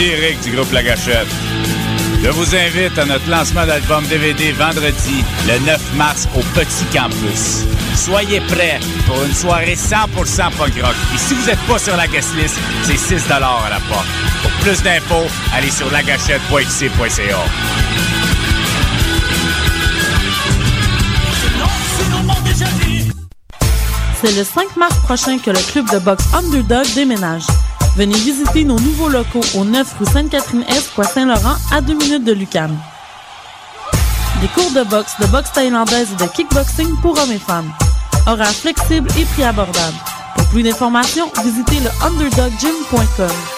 Eric du groupe La. Je vous invite à notre lancement d'album DVD vendredi, le 9 mars, au Petit Campus. Soyez prêts pour une soirée 100% punk rock. Et si vous n'êtes pas sur la guest list, c'est 6 à la porte. Pour plus d'infos, allez sur lagachette.xc.ca. C'est le 5 mars prochain que le club de boxe Underdog déménage. Venez visiter nos nouveaux locaux au 9 rue Sainte-Catherine-Est, Coin Saint-Laurent, à 2 minutes de Lucam. Des cours de boxe, de boxe thaïlandaise et de kickboxing pour hommes et femmes. Horaires flexibles et prix abordables. Pour plus d'informations, visitez le underdoggym.com.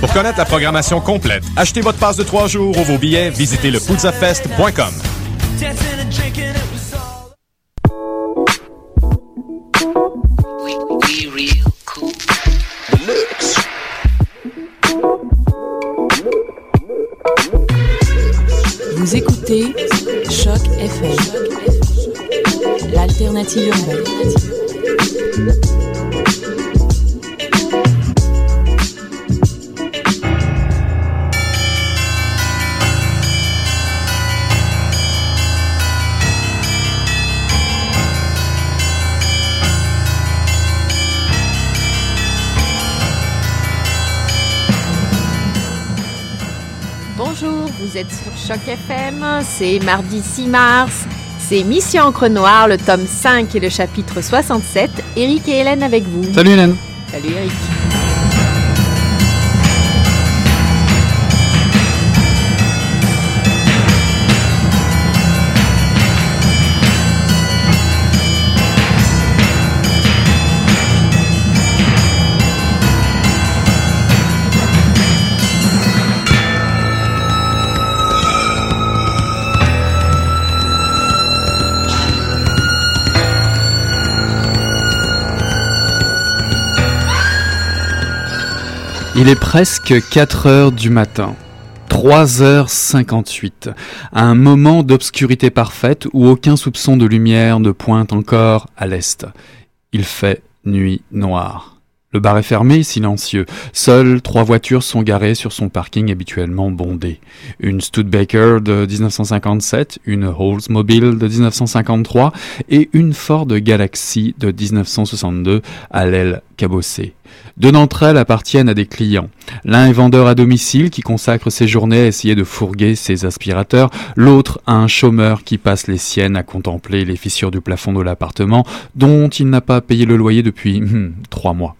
Pour connaître la programmation complète, achetez votre passe de trois jours ou vos billets, visitez le Vous écoutez Choc FM, l'alternative urbaine. Vous êtes sur Choc FM, c'est mardi 6 mars, c'est Mission Encre Noire, le tome 5 et le chapitre 67. Eric et Hélène avec vous. Salut Hélène. Salut Eric. Il est presque 4 heures du matin. 3h58, un moment d'obscurité parfaite où aucun soupçon de lumière ne pointe encore à l'est. Il fait nuit noire. Le bar est fermé, silencieux. Seules trois voitures sont garées sur son parking habituellement bondé. Une Studebaker de 1957, une Oldsmobile de 1953 et une Ford Galaxy de 1962 à l'aile cabossée. Deux d'entre elles appartiennent à des clients. L'un est vendeur à domicile qui consacre ses journées à essayer de fourguer ses aspirateurs, l'autre à un chômeur qui passe les siennes à contempler les fissures du plafond de l'appartement dont il n'a pas payé le loyer depuis hmm, trois mois.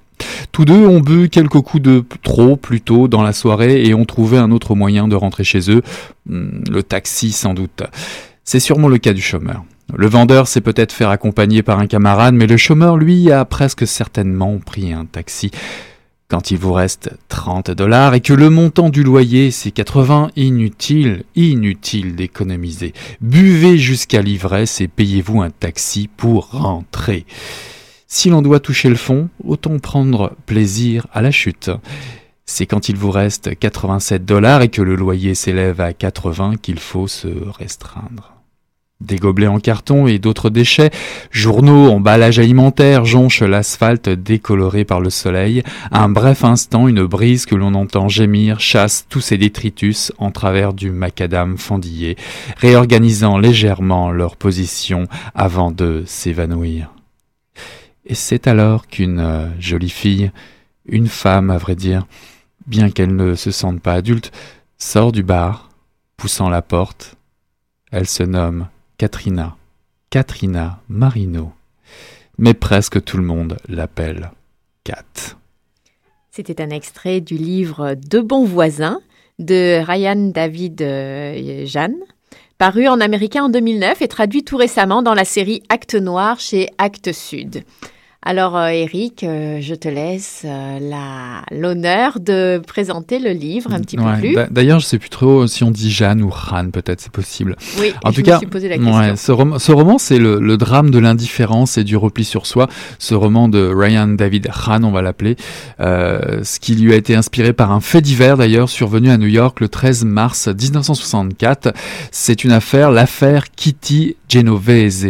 Tous deux ont bu quelques coups de trop plus tôt dans la soirée et ont trouvé un autre moyen de rentrer chez eux, hmm, le taxi sans doute. C'est sûrement le cas du chômeur. Le vendeur s'est peut-être fait accompagner par un camarade, mais le chômeur, lui, a presque certainement pris un taxi. Quand il vous reste 30 dollars et que le montant du loyer c'est 80, inutile, inutile d'économiser. Buvez jusqu'à l'ivresse et payez-vous un taxi pour rentrer. Si l'on doit toucher le fond, autant prendre plaisir à la chute. C'est quand il vous reste 87 dollars et que le loyer s'élève à 80 qu'il faut se restreindre. Des gobelets en carton et d'autres déchets, journaux, emballages alimentaires jonchent l'asphalte décoloré par le soleil. un bref instant, une brise que l'on entend gémir chasse tous ces détritus en travers du macadam fendillé, réorganisant légèrement leur position avant de s'évanouir. Et c'est alors qu'une euh, jolie fille, une femme, à vrai dire, bien qu'elle ne se sente pas adulte, sort du bar, poussant la porte. Elle se nomme Katrina, Katrina Marino, mais presque tout le monde l'appelle Kat. C'était un extrait du livre De bons voisins de Ryan David euh, Jeanne, paru en américain en 2009 et traduit tout récemment dans la série Acte Noir chez Actes Sud. Alors, euh, Eric, euh, je te laisse euh, la- l'honneur de présenter le livre un petit peu Ouais, plus. d'a- D'ailleurs, je sais plus trop si on dit Jeanne ou Ran, peut-être, c'est possible. Oui, En je tout me cas, suis posé la question. Ouais, ce, rom- ce roman, c'est le, le drame de l'indifférence et du repli sur soi. Ce roman de Ryan David Hahn, on va l'appeler, euh, ce qui lui a été inspiré par un fait divers d'ailleurs survenu à New York le 13 mars 1964. C'est une affaire, l'affaire Kitty Genovese,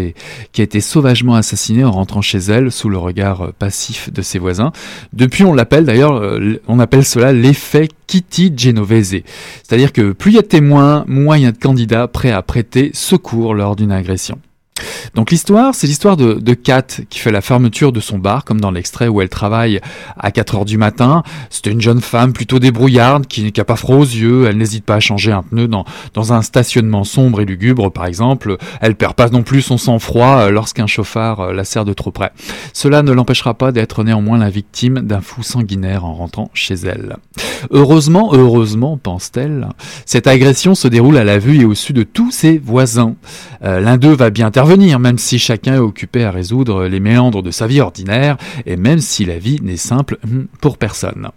qui a été sauvagement assassinée en rentrant chez elle sous le regard euh, passif de ses voisins. Depuis, on l'appelle d'ailleurs, euh, on appelle cela l'effet Kitty Genovese. C'est-à-dire que plus il y a de témoins, moins il y a de candidats prêts à prêter secours lors d'une agression. Donc l'histoire, c'est l'histoire de, de Kat qui fait la fermeture de son bar, comme dans l'extrait où elle travaille à 4 heures du matin. C'était une jeune femme plutôt débrouillarde, qui n'a pas froid aux yeux, elle n'hésite pas à changer un pneu dans, dans un stationnement sombre et lugubre par exemple. Elle perd pas non plus son sang-froid euh, lorsqu'un chauffard euh, la serre de trop près. Cela ne l'empêchera pas d'être néanmoins la victime d'un fou sanguinaire en rentrant chez elle. Heureusement, heureusement, pense-t-elle, cette agression se déroule à la vue et au su de tous ses voisins. Euh, L'un d'eux va bien intervenir, même si chacun est occupé à résoudre les méandres de sa vie ordinaire, et même si la vie n'est simple hum, pour personne.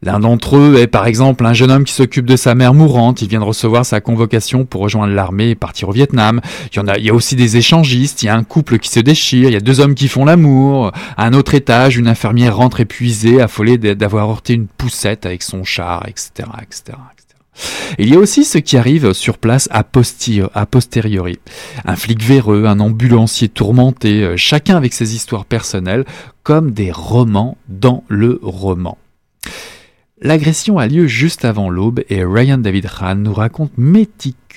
L'un d'entre eux est par exemple un jeune homme qui s'occupe de sa mère mourante, il vient de recevoir sa convocation pour rejoindre l'armée et partir au Vietnam. Il y en a, il y a aussi des échangistes, il y a un couple qui se déchire, il y a deux hommes qui font l'amour. À un autre étage, une infirmière rentre épuisée, affolée d'avoir heurté une poussette avec son char, etc., etc., etc. Et il y a aussi ce qui arrive sur place a, posteriori. Un flic véreux, un ambulancier tourmenté, euh, chacun avec ses histoires personnelles, comme des romans dans le roman. L'agression a lieu juste avant l'aube et Ryan David Hahn nous raconte méticuleusement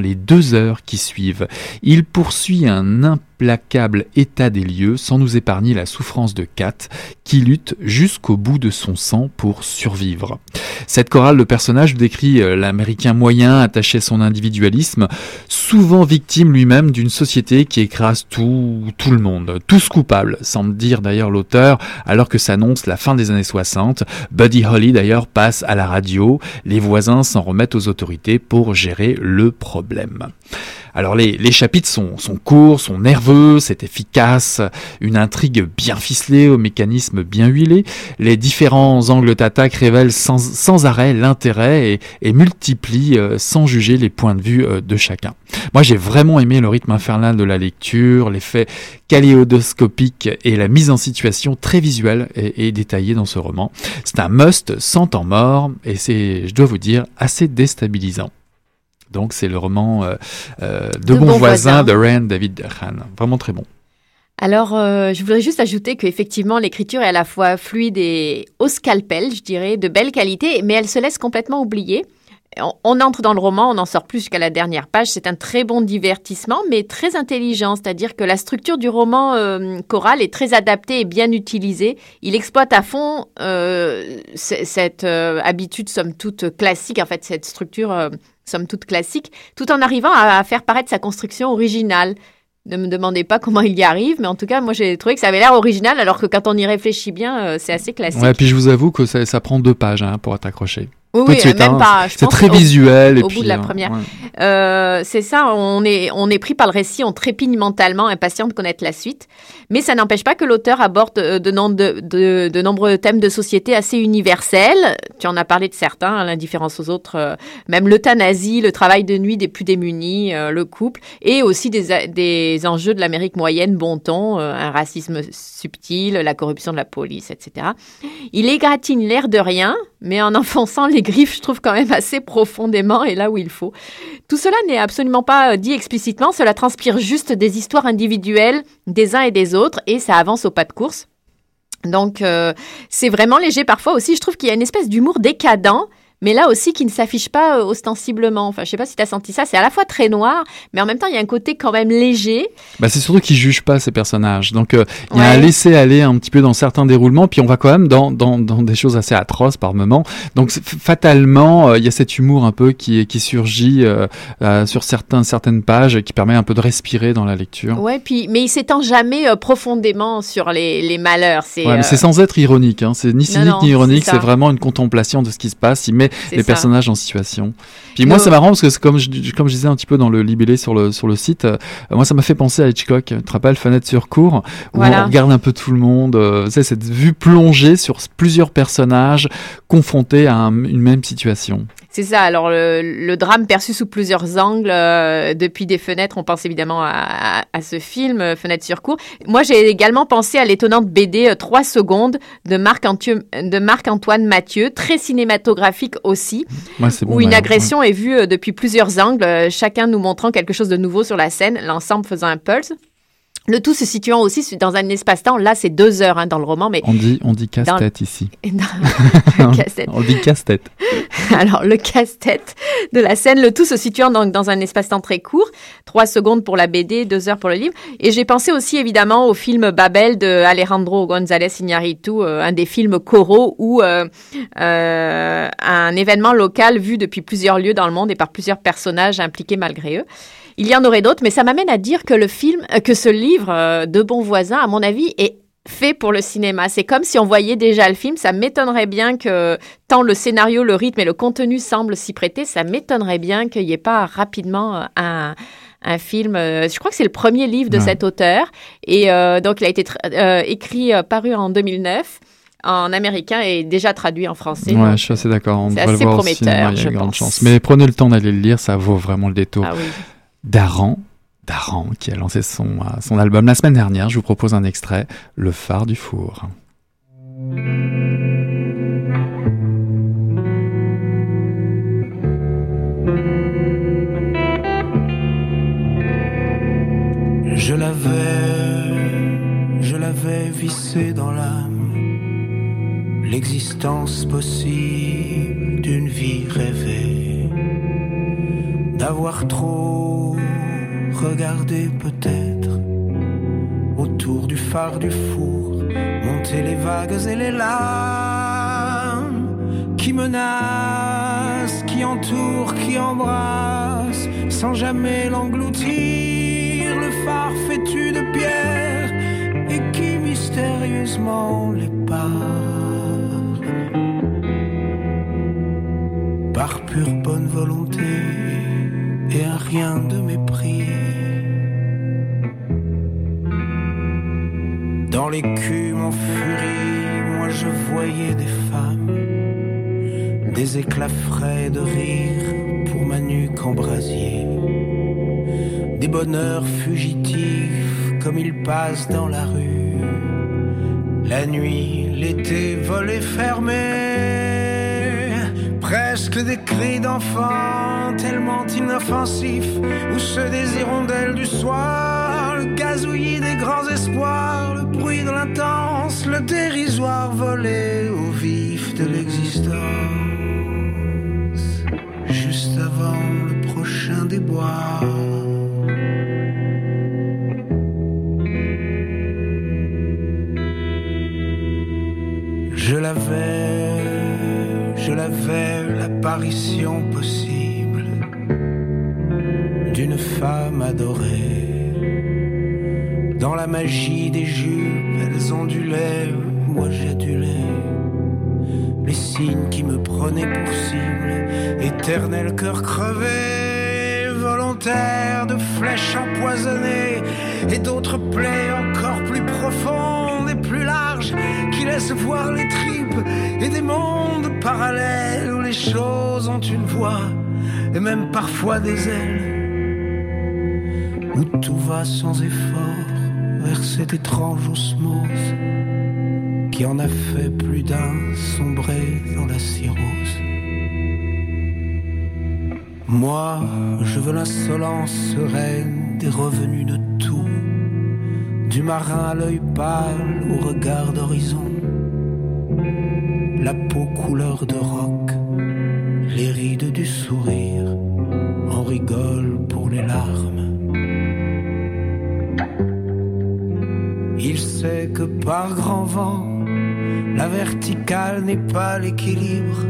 les deux heures qui suivent. Il poursuit un implacable état des lieux sans nous épargner la souffrance de Kat qui lutte jusqu'au bout de son sang pour survivre. Cette chorale de personnages décrit euh, l'américain moyen attaché à son individualisme, souvent victime lui-même d'une société qui écrase tout, tout le monde, tous coupables, semble dire d'ailleurs l'auteur, alors que s'annonce la fin des années 60. Buddy Holly d'ailleurs passe à la radio, les voisins s'en remettent aux autorités pour gérer le problème. Alors les, chapitres sont, courts, sont nerveux, c'est efficace, une intrigue bien ficelée, au mécanisme bien huilé. Les différents angles d'attaque révèlent sans, arrêt l'intérêt et, multiplient euh, sans juger les points de vue euh, de chacun. Moi j'ai vraiment aimé le rythme infernal de la lecture, l'effet kaléidoscopique et la mise en situation très visuelle et détaillée dans ce roman. C'est un must sans temps mort et c'est, je dois vous dire, assez déstabilisant. Donc c'est le roman euh, euh, de, bons bons voisins voisins. de Ryan David Hahn. Vraiment très bon. Alors, euh, je voudrais juste ajouter qu'effectivement, l'écriture est à la fois fluide et au scalpel, je dirais, de belle qualité, mais elle se laisse complètement oublier. On, on entre dans le roman, on en sort plus jusqu'à la dernière page. C'est un très bon divertissement, mais très intelligent. C'est-à-dire que la structure du roman choral est très adaptée et bien utilisée. Il exploite à fond cette habitude, somme toute classique, en fait, cette structure, somme toute classique, tout en arrivant à, faire paraître sa construction originale. Ne me demandez pas comment il y arrive, mais en tout cas, moi j'ai trouvé que ça avait l'air original, alors que quand on y réfléchit bien, euh, c'est assez classique. Ouais, puis je vous avoue que ça, prend deux pages hein, pour t'accrocher. Oui, tout oui, de suite, même hein, pas. C'est très au- visuel. et au puis, bout de la euh, première. ouais. Euh, c'est ça, on est, on est pris par le récit, on trépigne mentalement, impatient de connaître la suite. Mais ça n'empêche pas que l'auteur aborde euh, de, de, de- de nombreux thèmes de société assez universels. Tu en as parlé de certains, hein, l'indifférence aux autres, euh, même l'euthanasie, le travail de nuit des plus démunis, euh, le couple, et aussi des, des enjeux de l'Amérique moyenne, bon ton, un racisme subtil, la corruption de la police, etc. Il égratigne l'air de rien, mais en enfonçant les griffes, je trouve quand même assez profondément et là où il faut. Tout cela n'est absolument pas euh, dit explicitement, cela transpire juste des histoires individuelles des uns et des autres et ça avance au pas de course. Donc euh, c'est vraiment léger parfois aussi, je trouve qu'il y a une espèce d'humour décadent, mais là aussi qui ne s'affiche pas euh, ostensiblement. Enfin, je sais pas si tu as senti ça. C'est à la fois très noir, mais en même temps, il y a un côté quand même léger. Bah, c'est surtout qu'ils jugent pas ces personnages. Donc, euh, il y a Ouais. un laisser-aller un petit peu dans certains déroulements, puis on va quand même dans, dans, dans des choses assez atroces par moment. Donc, fatalement, euh, il y a cet humour un peu qui, qui surgit euh, sur certains, certaines pages, qui permet un peu de respirer dans la lecture. Ouais, puis mais il s'étend jamais profondément sur les, les malheurs. C'est Ouais, sans être ironique, hein. c'est ni cynique non, ni ironique, c'est vraiment une contemplation de ce qui se passe. Il met les ça. personnages en situation. Puis moi, c'est marrant parce que c'est comme je, comme je disais un petit peu dans le libellé sur le, sur le site, euh, moi, ça m'a fait penser à Hitchcock. Tu te rappelles, Fenêtre sur cour, où Voilà. on regarde un peu tout le monde. euh, sais, cette vue plongée sur plusieurs personnages confrontés à un- une même situation. C'est ça. Alors, le, le drame perçu sous plusieurs angles, euh, depuis des fenêtres, on pense évidemment à, à- à ce film, euh, Fenêtre sur cour. Moi, j'ai également pensé à l'étonnante BD euh, 3 secondes de Marc-Antoine Mathieu, très cinématographique aussi, bon. où une agression est vue euh, depuis plusieurs angles, euh, chacun nous montrant quelque chose de nouveau sur la scène, l'ensemble faisant un pulse. Le tout se situant aussi dans un espace-temps. Là, c'est deux heures hein, dans le roman, mais On dit, on dit casse-tête ici. casse-tête. on dit casse-tête. Alors, le casse-tête de la scène, le tout se situant donc dans un espace-temps très court, trois secondes pour la BD, deux heures pour le livre. Et j'ai pensé aussi évidemment au film Babel de Alejandro González Iñárritu, euh, un des films coraux où euh, euh, un événement local vu depuis plusieurs lieux dans le monde et par plusieurs personnages impliqués malgré eux. Il y en aurait d'autres, mais ça m'amène à dire que le film, euh, que ce livre euh, de bons voisins, à mon avis, est fait pour le cinéma. C'est comme si on voyait déjà le film. Ça m'étonnerait bien que tant le scénario, le rythme et le contenu semblent s'y prêter, ça m'étonnerait bien qu'il n'y ait pas rapidement euh, un, un film. je crois que c'est le premier livre de Ouais. cet auteur. Et euh, donc, il a été euh, écrit, euh, paru en 2009 en américain et déjà traduit en français. Ouais, je suis assez d'accord. C'est le assez voir prometteur, cinéma, il y a je une grande chance. Mais prenez le temps d'aller le lire, ça vaut vraiment le détour. ah oui. Daran, Daran, qui a lancé son, euh, son album la semaine dernière. Je vous propose un extrait, Le phare du four. Je l'avais, je l'avais vissé dans l'âme, l'existence possible d'une vie rêvée, d'avoir trop regardé peut-être autour du phare du four, monter les vagues et les larmes qui menacent, qui entourent, qui embrassent, sans jamais l'engloutir, le phare fétu de pierre et qui mystérieusement les. Par pure bonne volonté et un rien de mépris. Dans l'écume en furie, moi je voyais des femmes, des éclats frais de rire pour ma nuque en brasier, des bonheurs fugitifs comme ils passent dans la rue, la nuit, l'été, volé fermé, presque des cris d'enfants tellement inoffensifs, ou ceux des hirondelles du soir, le gazouillis des grands espoirs, bruit de l'intense, le dérisoire volé au vif de l'existence, juste avant le prochain déboire. Je l'avais, je l'avais, l'apparition possible d'une femme adorée. Dans la magie des jupes, elles ondulaient, moi j'adulais. Les signes qui me prenaient pour cible, éternel cœur crevé, volontaire de flèches empoisonnées et d'autres plaies encore plus profondes et plus larges qui laissent voir les tripes et des mondes parallèles où les choses ont une voix et même parfois des ailes où tout va sans effort cette étrange osmose qui en a fait plus d'un sombré dans la cirrhose. Moi, je veux l'insolence sereine des revenus de tout, du marin à l'œil pâle au regard d'horizon, la peau couleur de roc, les rides du sourire, on rigole pour les larmes. Que par grand vent, la verticale n'est pas l'équilibre,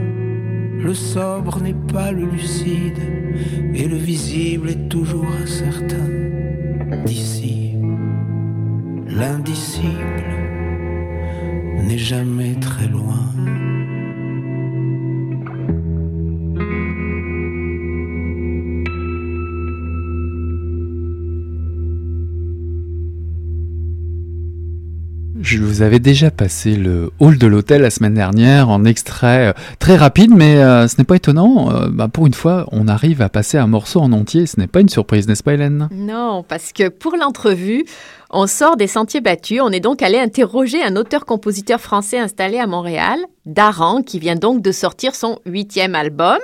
le sobre n'est pas le lucide, et le visible est toujours incertain. D'ici, l'indicible n'est jamais très loin. Je vous avais déjà passé le hall de l'hôtel la semaine dernière en extrait euh, très rapide, mais euh, ce n'est pas étonnant. Euh, bah, pour une fois, on arrive à passer un morceau en entier. Ce n'est pas une surprise, n'est-ce pas, Hélène? Non, parce que pour l'entrevue, on sort des sentiers battus. On est donc allé interroger un auteur-compositeur français installé à Montréal, Daran, qui vient donc de sortir son huitième album.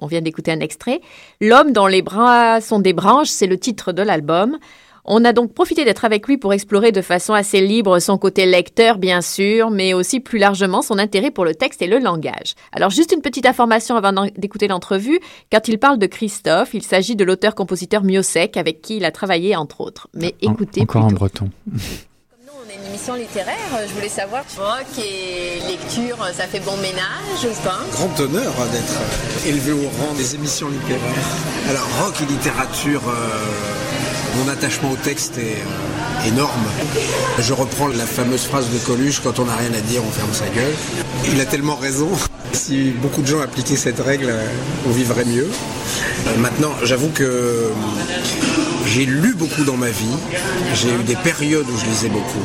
On vient d'écouter un extrait. L'homme dont les bras sont des branches, c'est le titre de l'album. On a donc profité d'être avec lui pour explorer de façon assez libre son côté lecteur, bien sûr, mais aussi plus largement son intérêt pour le texte et le langage. Alors, juste une petite information avant d'écouter l'entrevue. Quand il parle de Christophe, il s'agit de l'auteur-compositeur Miosek, avec qui il a travaillé, entre autres. Mais En- écoutez Encore en plutôt. breton. Nous, on est une émission littéraire. Je voulais savoir, rock et lecture, ça fait bon ménage ou pas? Grand honneur hein, d'être élevé au rang des émissions littéraires. Alors, rock et littérature, euh, mon attachement au texte est euh, énorme. Je reprends la fameuse phrase de Coluche, quand on n'a rien à dire, on ferme sa gueule. Il a tellement raison. Si beaucoup de gens appliquaient cette règle, euh, on vivrait mieux. Euh, Maintenant, j'avoue que j'ai lu beaucoup dans ma vie. J'ai eu des périodes où je lisais beaucoup.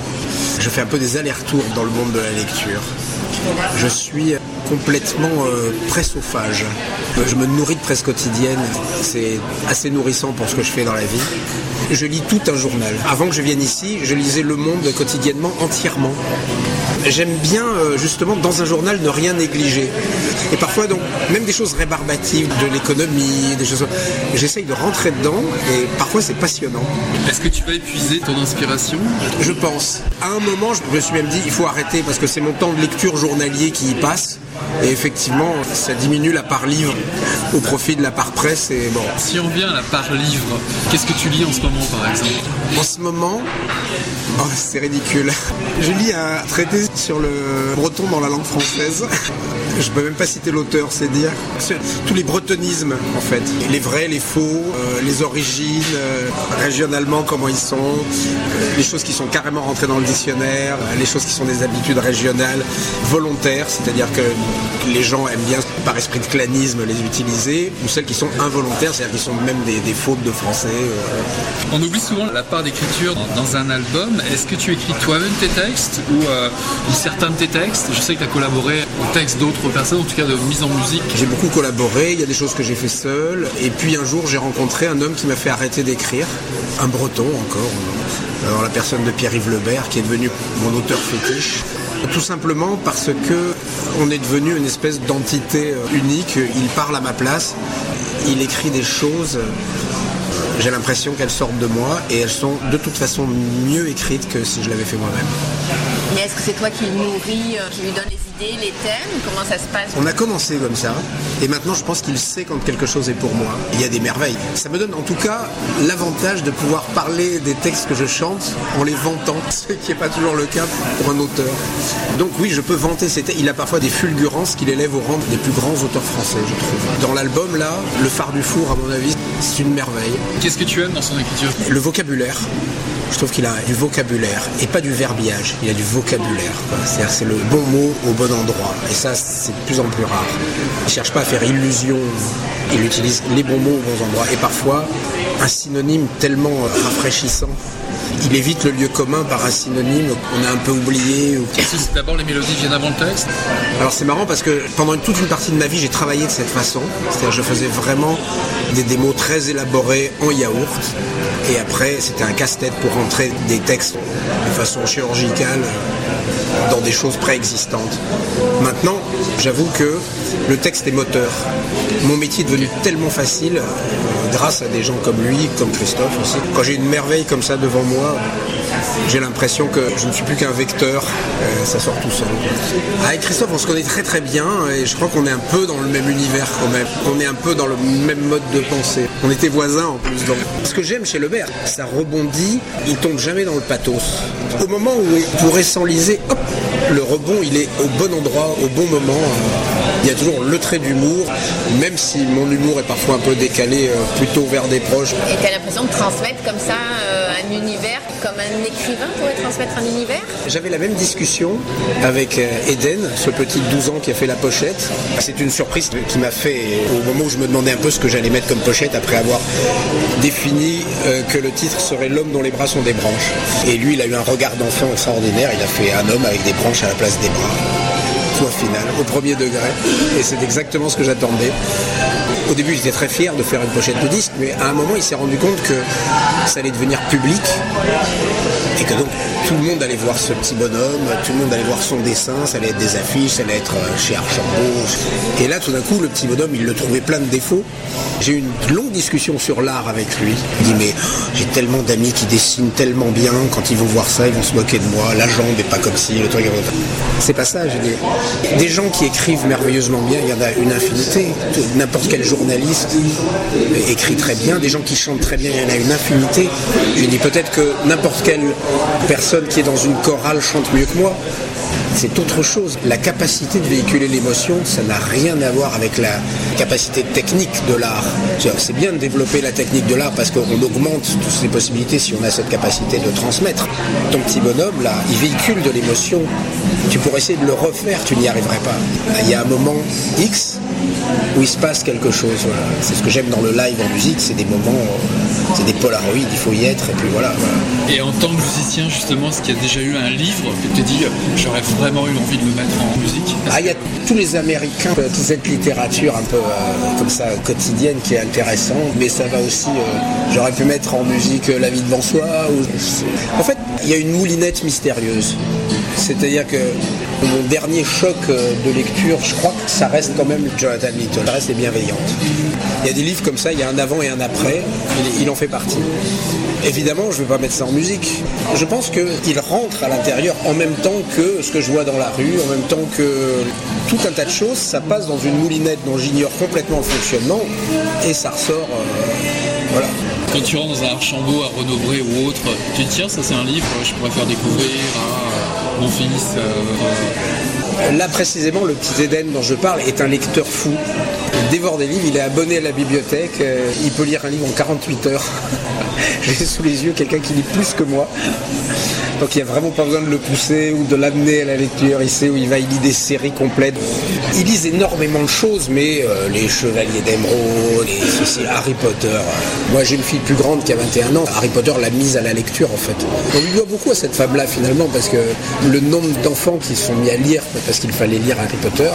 Je fais un peu des allers-retours dans le monde de la lecture. Je suis complètement euh, pressophage. Je me nourris de presse quotidienne. C'est assez nourrissant pour ce que je fais dans la vie. Je lis tout un journal. Avant que je vienne ici, je lisais Le Monde quotidiennement entièrement. J'aime bien euh, justement dans un journal ne rien négliger. Et parfois donc même des choses rébarbatives de l'économie, des choses. J'essaye de rentrer dedans et parfois c'est passionnant. Est-ce que tu vas épuiser ton inspiration? Je pense. À un moment, je me suis même dit, il faut arrêter parce que c'est mon temps de lecture journalier qui y passe. Et effectivement, ça diminue la part livre au profit de la part presse. Et bon, Si on vient à la part livre, qu'est-ce que tu lis en ce moment par exemple? En ce moment, oh, c'est ridicule. Je lis un traité sur le breton dans la langue française. Je peux même pas citer l'auteur, c'est dire. Tous les bretonismes, en fait. Les vrais, les faux, euh, les origines, euh, régionalement, comment ils sont, euh, les choses qui sont carrément rentrées dans le dictionnaire, les choses qui sont des habitudes régionales volontaires, c'est-à-dire que les gens aiment bien, par esprit de clanisme, les utiliser, ou celles qui sont involontaires, c'est-à-dire qui sont même des, des fautes de français. euh, On oublie souvent la part d'écriture dans- un album. Est-ce que tu écris toi-même tes textes ou, euh, certains de tes textes? Je sais que tu as collaboré aux textes d'autres personnes, en tout cas de mise en musique. J'ai beaucoup collaboré, il y a des choses que j'ai fait seul, et puis un jour j'ai rencontré un homme qui m'a fait arrêter d'écrire, un breton encore, alors la personne de Pierre-Yves Lebert qui est devenu mon auteur fétiche. Tout simplement parce que on est devenu une espèce d'entité euh, unique, il parle à ma place, il écrit des choses, j'ai l'impression qu'elles sortent de moi et elles sont de toute façon mieux écrites que si je l'avais fait moi-même. Mais est-ce que c'est toi qui le nourris, euh, qui lui donne les idées, les thèmes? Comment ça se passe? On a commencé comme ça, et maintenant je pense qu'il sait quand quelque chose est pour moi. Il y a des merveilles. Ça me donne en tout cas l'avantage de pouvoir parler des textes que je chante en les vantant, ce qui n'est pas toujours le cas pour un auteur. Donc oui, je peux vanter ces textes. Il a parfois des fulgurances qui l'élèvent au rang des plus grands auteurs français, je trouve. Dans l'album là, Le phare du four, à mon avis, c'est une merveille. Qu'est-ce que tu aimes dans son écriture? Le vocabulaire. Je trouve qu'il a du vocabulaire et pas du verbiage. Il a du vocabulaire. C'est-à-dire c'est le bon mot au bon endroit. Et ça, c'est de plus en plus rare. Il cherche pas à faire illusion. Il utilise les bons mots aux bons endroits. Et parfois, un synonyme tellement rafraîchissant. Il évite le lieu commun par un synonyme qu'on a un peu oublié. ou- d'abord les mélodies viennent avant le texte? Alors c'est marrant parce que pendant toute une partie de ma vie, j'ai travaillé de cette façon. C'est-à-dire je faisais vraiment des, mots très élaborés en yaourt. Et après, c'était un casse-tête pour rentrer des textes façon chirurgicale euh, dans des choses préexistantes. Maintenant, j'avoue que le texte est moteur. Mon métier est devenu tellement facile euh, grâce à des gens comme lui, comme Christophe aussi. Quand j'ai une merveille comme ça devant moi, j'ai l'impression que je ne suis plus qu'un vecteur, euh, ça sort tout seul. Avec Christophe, on se connaît très très bien et je crois qu'on est un peu dans le même univers quand même. On est un peu dans le même mode de pensée. On était voisins en plus. Ce que j'aime chez Lebert, ça rebondit, il tombe jamais dans le pathos. Au moment où il pourrait s'enliser, hop, le rebond il est au bon endroit, au bon moment. Il y a toujours le trait d'humour, même si mon humour est parfois un peu décalé euh, plutôt vers des proches. Et tu as l'impression de transmettre comme ça euh, un univers, comme un écrivain pourrait transmettre un univers J'avais la même discussion avec euh, Eden, ce petit de 12 ans qui a fait la pochette. C'est une surprise qui m'a fait au moment où je me demandais un peu ce que j'allais mettre comme pochette après avoir défini euh, que le titre serait L'homme dont les bras sont des branches. Et lui, il a eu un regard d'enfant extraordinaire. Il a fait un homme avec des branches à la place des bras. Point final, au premier degré. Et c'est exactement ce que j'attendais. Au début, j'étais très fier de faire une pochette de disque, mais à un moment, il s'est rendu compte que ça allait devenir public et que donc tout le monde allait voir ce petit bonhomme, tout le monde allait voir son dessin, ça allait être des affiches, ça allait être euh, chez Archambault. Et là, tout d'un coup, le petit bonhomme, il le trouvait plein de défauts. J'ai eu une longue discussion sur l'art avec lui. Il dit, mais oh, j'ai tellement d'amis qui dessinent tellement bien, quand ils vont voir ça, ils vont se moquer de moi, la jambe est pas comme si, le truc est. C'est pas ça, j'ai dit. Des gens qui écrivent merveilleusement bien, il y en a une infinité. N'importe quel journaliste écrit très bien, des gens qui chantent très bien, il y en a une infinité. J'ai dit peut-être que n'importe quelle personne qui est dans une chorale chante mieux que moi. C'est autre chose. La capacité de véhiculer l'émotion, ça n'a rien à voir avec la capacité technique de l'art. C'est bien de développer la technique de l'art parce qu'on augmente toutes les possibilités si on a cette capacité de transmettre. Ton petit bonhomme, là, il véhicule de l'émotion. Tu pourrais essayer de le refaire, tu n'y arriverais pas. Il y a un moment X où il se passe quelque chose. C'est ce que j'aime dans le live en musique, c'est des moments, euh, c'est des polaroïdes, il faut y être, et puis voilà. Et en tant que musicien, justement, est-ce qu'il y a déjà eu un livre que tu te dis, j'aurais vraiment eu envie de le mettre en musique? Ah, il y a tous les Américains, euh, toute cette littérature un peu euh, comme ça quotidienne qui est intéressante, mais ça va aussi. euh, J'aurais pu mettre en musique euh, La vie devant soi. Ou... En fait, il y a une moulinette mystérieuse. C'est-à-dire que mon dernier choc euh, de lecture, je crois que ça reste quand même Jonathan Little. Ça reste les bienveillantes. Il y a des livres comme ça, il y a un avant et un après. Il, en fait partie. Évidemment, je ne vais pas mettre ça en musique. Je pense qu'il rentre à l'intérieur en même temps que ce que je vois dans la rue, en même temps que tout un tas de choses. Ça passe dans une moulinette dont j'ignore complètement le fonctionnement et ça ressort. euh, voilà. Quand tu rentres dans un Archambault, à Renaud-Bré ou autre, tu te dis, tiens, ça c'est un livre je pourrais faire découvrir euh, Là précisément, le petit Eden dont je parle est un lecteur fou. Il dévore des livres, il est abonné à la bibliothèque, euh, il peut lire un livre en 48 heures. J'ai sous les yeux quelqu'un qui lit plus que moi. Donc il n'y a vraiment pas besoin de le pousser ou de l'amener à la lecture. Il sait où il va, il lit des séries complètes. Il lise énormément de choses, mais euh, les Chevaliers ceci, Harry Potter. Moi j'ai une fille plus grande qui a 21 ans. Harry Potter l'a mise à la lecture en fait. On lui doit beaucoup à cette femme-là finalement parce que le nombre d'enfants qui se sont mis à lire parce qu'il fallait lire Harry Potter.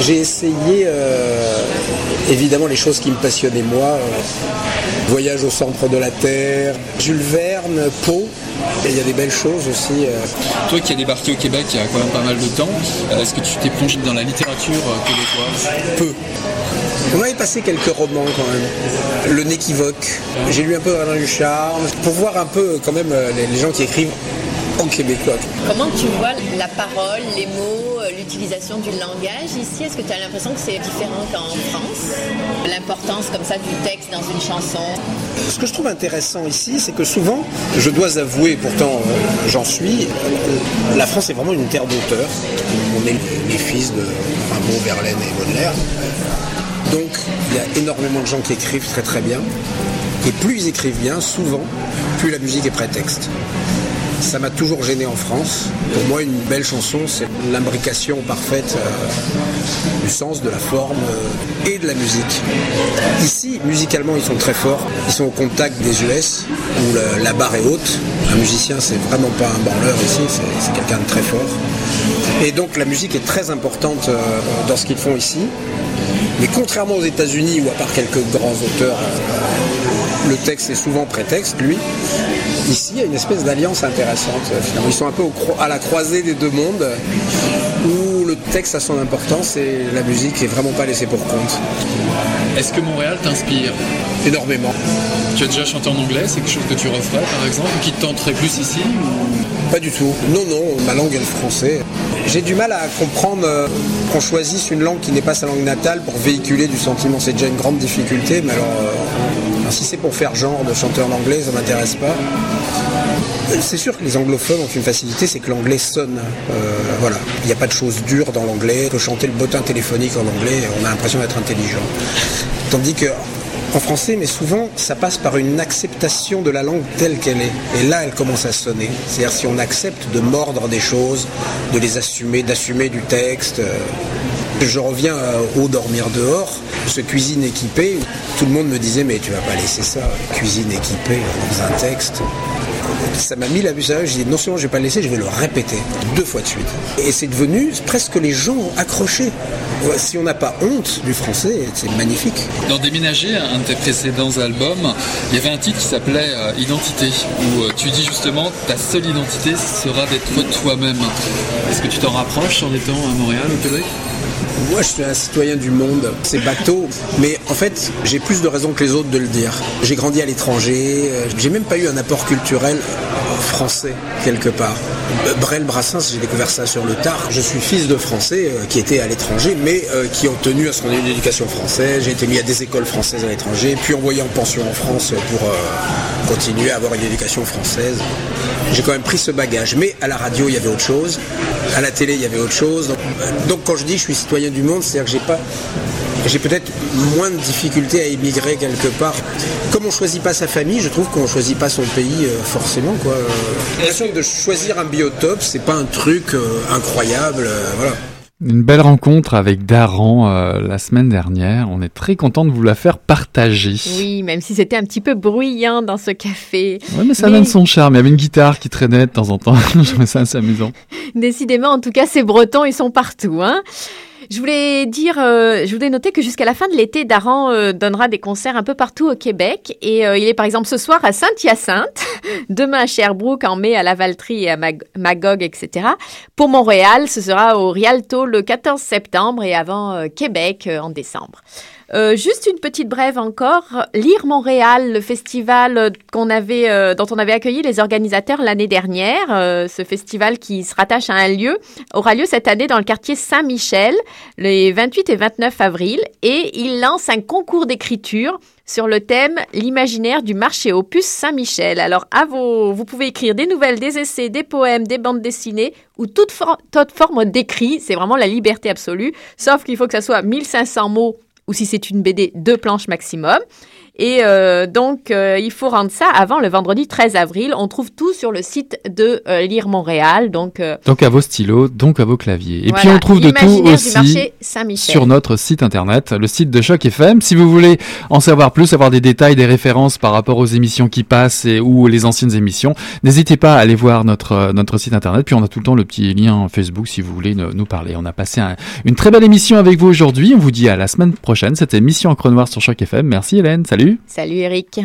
J'ai essayé euh, évidemment les choses qui me passionnaient moi. euh, Voyage au centre de la Terre, Jules Verne, Poe. Et il y a des belles choses aussi. euh. Toi qui as débarqué au Québec il y a quand même pas mal de temps, euh, est-ce que tu t'es plongé dans la littérature euh, québécoise? Peu. On avait passé quelques romans quand même. Le Néquivoque. J'ai lu un peu Alain Huchard pour voir un peu quand même les, gens qui écrivent en québécois. Comment tu vois la parole, les mots, l'utilisation du langage ici? Est-ce que tu as l'impression que c'est différent qu'en France? L'importance comme ça du texte dans une chanson? Ce que je trouve intéressant ici, c'est que souvent, je dois avouer, pourtant euh, j'en suis, euh, la France est vraiment une terre d'auteurs. On est les fils de Rimbaud, Verlaine et Baudelaire. Donc il y a énormément de gens qui écrivent très très bien. Et plus ils écrivent bien, souvent, plus la musique est prétexte. Ça m'a toujours gêné en France. Pour moi, une belle chanson, c'est l'imbrication parfaite euh, du sens, de la forme euh, et de la musique. Ici, musicalement, ils sont très forts. Ils sont au contact des US, où la barre est haute. Un musicien, c'est vraiment pas un branleur ici, c'est quelqu'un de très fort. Et donc, la musique est très importante euh, dans ce qu'ils font ici. Mais contrairement aux États-Unis, où à part quelques grands auteurs, le texte est souvent prétexte, lui, ici, il y a une espèce d'alliance intéressante. euh, finalement. Ils sont un peu à la croisée des deux mondes, où le texte a son importance et la musique est vraiment pas laissée pour compte. Est-ce que Montréal t'inspire Énormément. Tu as déjà chanté en anglais C'est quelque chose que tu referais par exemple Ou qui te tenterait plus ici ou... Pas du tout. Non, non, ma langue est le français. J'ai du mal à comprendre euh, qu'on choisisse une langue qui n'est pas sa langue natale pour véhiculer du sentiment. C'est déjà une grande difficulté, mais alors, euh, si c'est pour faire genre de chanteur en anglais, ça m'intéresse pas. C'est sûr que les anglophones ont une facilité, c'est que l'anglais sonne. Euh, voilà, il n'y a pas de choses dures dans l'anglais. On peut chanter le bottin téléphonique en anglais, on a l'impression d'être intelligent. Tandis que en français, mais souvent, ça passe par une acceptation de la langue telle qu'elle est. Et là, elle commence à sonner. C'est-à-dire si on accepte de mordre des choses, de les assumer, d'assumer du texte. euh, je reviens euh, au dormir dehors, ce cuisine équipée. Tout le monde me disait mais tu vas pas laisser ça, cuisine équipée dans un texte. Ça m'a mis la à l'oreille, j'ai dit non seulement je vais pas le laisser, je vais le répéter deux fois de suite. Et c'est devenu presque les gens ont accroché. Si on n'a pas honte du français, c'est magnifique. Dans Déménager, un de tes précédents albums, il y avait un titre qui s'appelait euh, Identité, où euh, tu dis justement ta seule identité sera d'être toi-même. Est-ce que tu t'en rapproches en étant à Montréal, au Québec? Moi, je suis un citoyen du monde. C'est bateau, mais en fait, j'ai plus de raisons que les autres de le dire. J'ai grandi à l'étranger. euh, J'ai même pas eu un apport culturel français quelque part. Euh, Brel Brassens, j'ai découvert ça sur le tard. Je suis fils de Français euh, qui étaient à l'étranger, mais qui ont tenu à ce qu'on ait une éducation française. J'ai été mis à des écoles françaises à l'étranger, puis envoyé en pension en France pour continuer à avoir une éducation française. J'ai quand même pris ce bagage. Mais à la radio, il y avait autre chose. À la télé, il y avait autre chose. Donc, quand je dis je suis citoyen du monde, c'est-à-dire que j'ai pas j'ai peut-être moins de difficultés à émigrer quelque part. Comme on choisit pas sa famille, je trouve qu'on choisit pas son pays euh, forcément. Quoi. Euh, L'impression de choisir un biotope, c'est pas un truc euh, incroyable. voilà. Une belle rencontre avec Daran euh, la semaine dernière. On est très content de vous la faire partager. Oui, même si c'était un petit peu bruyant dans ce café. Ouais, mais ça Mais- donne son charme. Il y avait une guitare qui traînait de temps en temps. Je trouvais ça assez amusant. Décidément, en tout cas, ces Bretons, ils sont partout. Hein. Je voulais dire, euh, je voulais noter que jusqu'à la fin de l'été, Daran euh, donnera des concerts un peu partout au Québec. Et euh, il est par exemple ce soir à Saint-Hyacinthe, demain à Sherbrooke, en mai à Lavaltrie et à Mag- Magog, etc. Pour Montréal, ce sera au Rialto le 14 septembre et avant euh, Québec euh, en décembre. Euh, juste une petite brève encore. Lire Montréal, le festival euh, qu'on avait, euh, dont on avait accueilli les organisateurs l'année dernière, ce festival qui se rattache à un lieu, aura lieu cette année dans le quartier Saint-Michel, les 28 et 29 avril, et il lance un concours d'écriture sur le thème l'imaginaire du marché opus Saint-Michel. Alors, à vos, vous pouvez écrire des nouvelles, des essais, des poèmes, des bandes dessinées ou toute, toute forme d'écrit. C'est vraiment la liberté absolue, sauf qu'il faut que ça soit 1500 mots ou si c'est une BD, deux planches maximum. Et euh, donc, euh, il faut rendre ça avant le vendredi 13 avril. On trouve tout sur le site de euh, Lire Montréal. Donc, euh, Donc à vos stylos, donc à vos claviers. Et puis on trouve de tout aussi sur notre site internet, le site de Choc FM. Si vous voulez en savoir plus, avoir des détails, des références par rapport aux émissions qui passent et, ou les anciennes émissions, n'hésitez pas à aller voir notre euh, notre site internet. Puis on a tout le temps le petit lien Facebook si vous voulez nous, nous parler. On a passé un- une très belle émission avec vous aujourd'hui. On vous dit à la semaine prochaine. C'était Mission Encre Noire sur Choc FM. Merci Hélène. Salut. Salut Eric.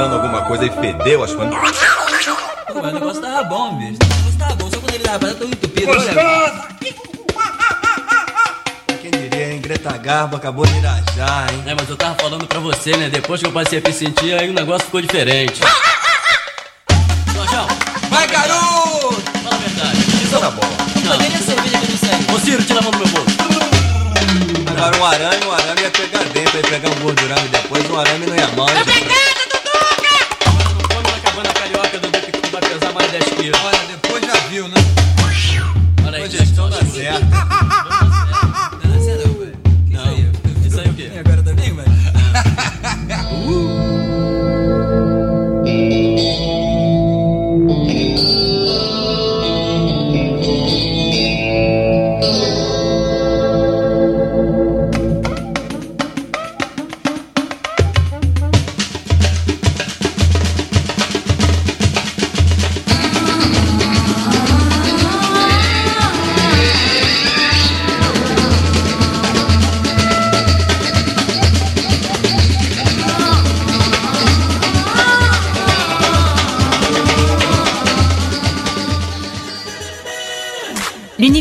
Tava pensando alguma coisa e fedeu, acho que. Pô, mas o negócio tava bom, bicho. O negócio tava bom, só quando ele tava tão entupido. Olha, Quem diria, hein? Greta Garbo acabou de irajar, hein? É, mas eu tava falando pra você, né? Depois que eu passei a me sentir, aí o negócio ficou diferente. Jorjão, Vai, garoto! fala a verdade. Isso na bola. Não. Cadê a cerveja que eu disse aí? Ô Ciro, tira a mão do meu bolso. Agora um arame, um arame ia pegar dentro, ia pegar um gordurame depois, um arame não ia gente?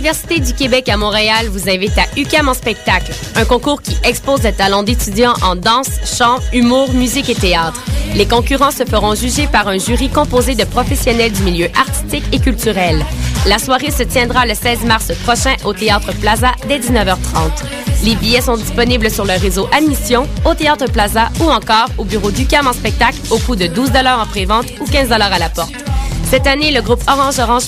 L'Université du Québec à Montréal vous invite à UCAM en spectacle, un concours qui expose les talents d'étudiants en danse, chant, humour, musique et théâtre. Les concurrents se feront juger par un jury composé de professionnels du milieu artistique et culturel. La soirée se tiendra le 16 mars prochain au Théâtre Plaza dès 19h30. Les billets sont disponibles sur le réseau Admission, au Théâtre Plaza ou encore au bureau d'UCAM en spectacle au coût de 12 en prévente ou 15 à la porte. Cette année, le groupe Orange Orange